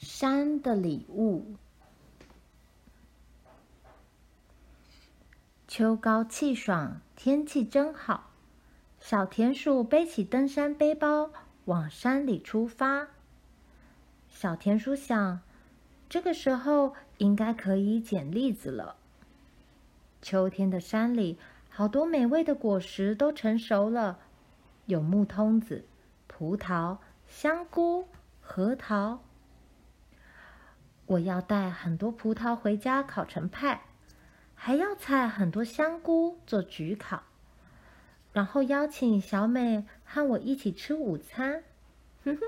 山的礼物。秋高气爽，天气真好。小田鼠背起登山背包，往山里出发。小田鼠想，这个时候应该可以捡栗子了。秋天的山里，好多美味的果实都成熟了，有木通子、葡萄、香菇、核桃。我要带很多葡萄回家烤成派。还要采很多香菇做焗烤，然后邀请小美和我一起吃午餐，哼哼，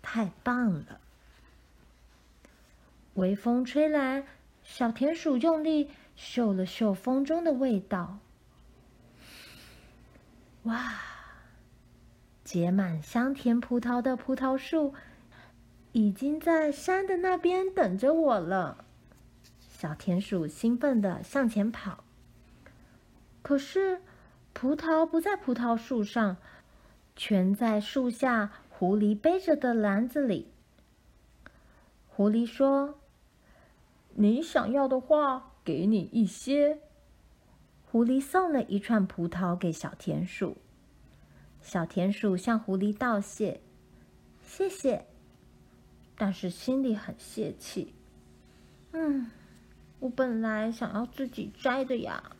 太棒了！微风吹来，小田鼠用力嗅了嗅风中的味道，哇！结满香甜葡萄的葡萄树已经在山的那边等着我了。小田鼠兴奋地向前跑，可是葡萄不在葡萄树上，全在树下狐狸背着的篮子里。狐狸说：“你想要的话，给你一些。”狐狸送了一串葡萄给小田鼠，小田鼠向狐狸道谢：“谢谢。”但是心里很泄气。嗯。我本来想要自己摘的呀。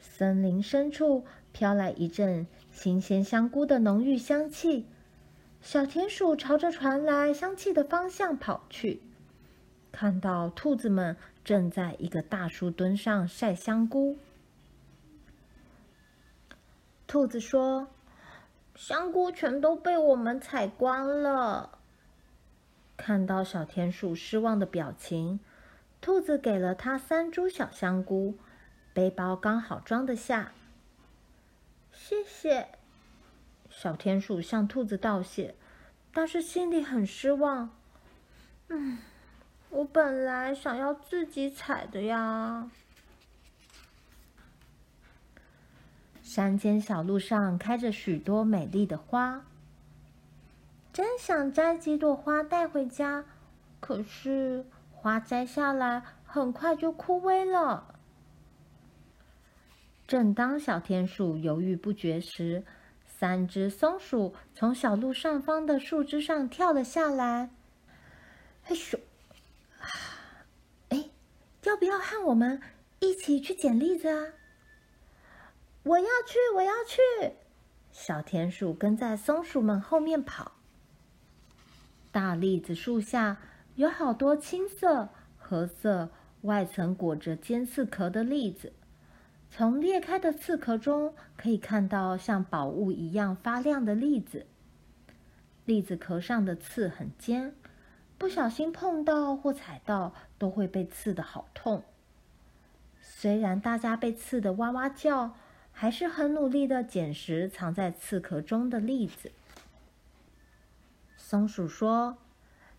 森林深处飘来一阵新鲜香菇的浓郁香气，小田鼠朝着传来香气的方向跑去，看到兔子们正在一个大树墩上晒香菇。兔子说：“香菇全都被我们采光了。”看到小田鼠失望的表情，兔子给了它三株小香菇，背包刚好装得下。谢谢。小田鼠向兔子道谢，但是心里很失望。嗯，我本来想要自己采的呀。山间小路上开着许多美丽的花。真想摘几朵花带回家，可是花摘下来很快就枯萎了。正当小田鼠犹豫不决时，三只松鼠从小路上方的树枝上跳了下来。嘿咻！哎，要不要和我们一起去捡栗子啊？我要去，我要去！小田鼠跟在松鼠们后面跑。大栗子树下有好多青色、褐色、外层裹着尖刺壳的栗子。从裂开的刺壳中可以看到像宝物一样发亮的栗子。栗子壳上的刺很尖，不小心碰到或踩到都会被刺得好痛。虽然大家被刺得哇哇叫，还是很努力的捡拾藏在刺壳中的栗子。松鼠说：“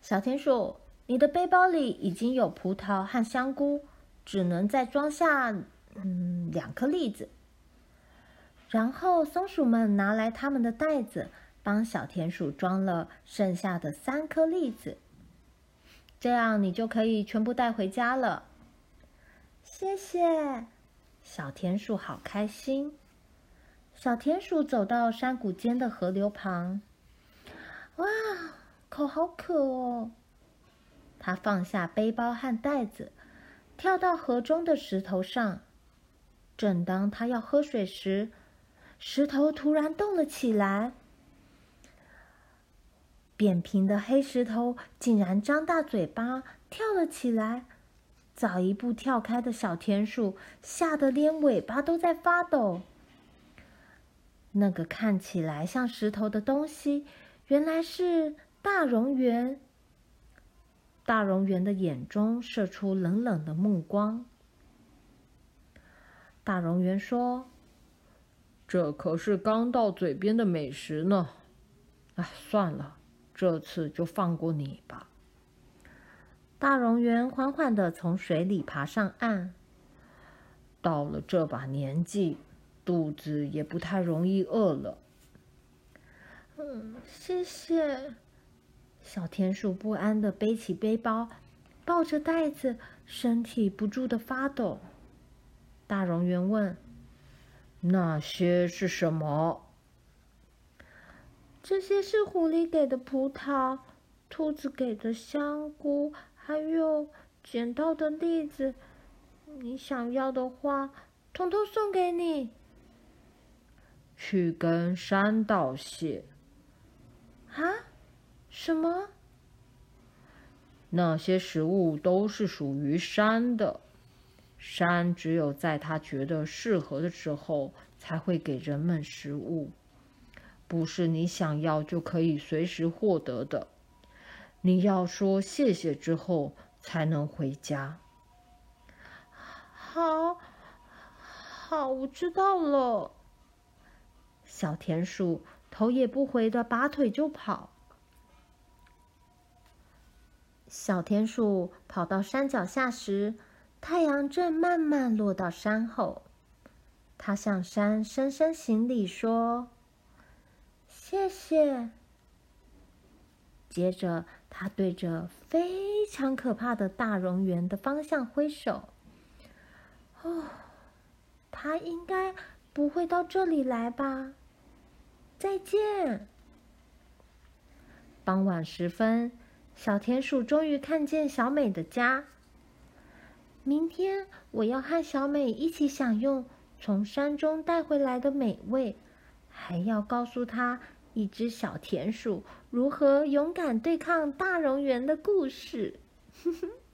小田鼠，你的背包里已经有葡萄和香菇，只能再装下嗯两颗栗子。”然后松鼠们拿来他们的袋子，帮小田鼠装了剩下的三颗栗子。这样你就可以全部带回家了。谢谢，小田鼠好开心。小田鼠走到山谷间的河流旁。哇，口好渴哦！他放下背包和袋子，跳到河中的石头上。正当他要喝水时，石头突然动了起来。扁平的黑石头竟然张大嘴巴跳了起来。早一步跳开的小田鼠吓得连尾巴都在发抖。那个看起来像石头的东西。原来是大蝾螈。大蝾螈的眼中射出冷冷的目光。大蝾螈说：“这可是刚到嘴边的美食呢。哎，算了，这次就放过你吧。”大蠑螈缓缓地从水里爬上岸。到了这把年纪，肚子也不太容易饿了。嗯，谢谢。小田鼠不安地背起背包，抱着袋子，身体不住地发抖。大蠑螈问：“那些是什么？”“这些是狐狸给的葡萄，兔子给的香菇，还有捡到的栗子。你想要的话，统统送给你。”“去跟山道谢。”“啊？什么？”“那些食物都是属于山的。”山只有在他觉得适合的时候才会给人们食物，不是你想要就可以随时获得的。你要说谢谢之后才能回家。好，好，我知道了。小田鼠头也不回的拔腿就跑。小田鼠跑到山脚下时，太阳正慢慢落到山后，他向山深深行礼，说：“谢谢。”接着，他对着非常可怕的大蠑园的方向挥手。哦，他应该不会到这里来吧？再见。傍晚时分，小田鼠终于看见小美的家。明天我要和小美一起享用从山中带回来的美味，还要告诉她一只小田鼠如何勇敢对抗大蝾螈的故事。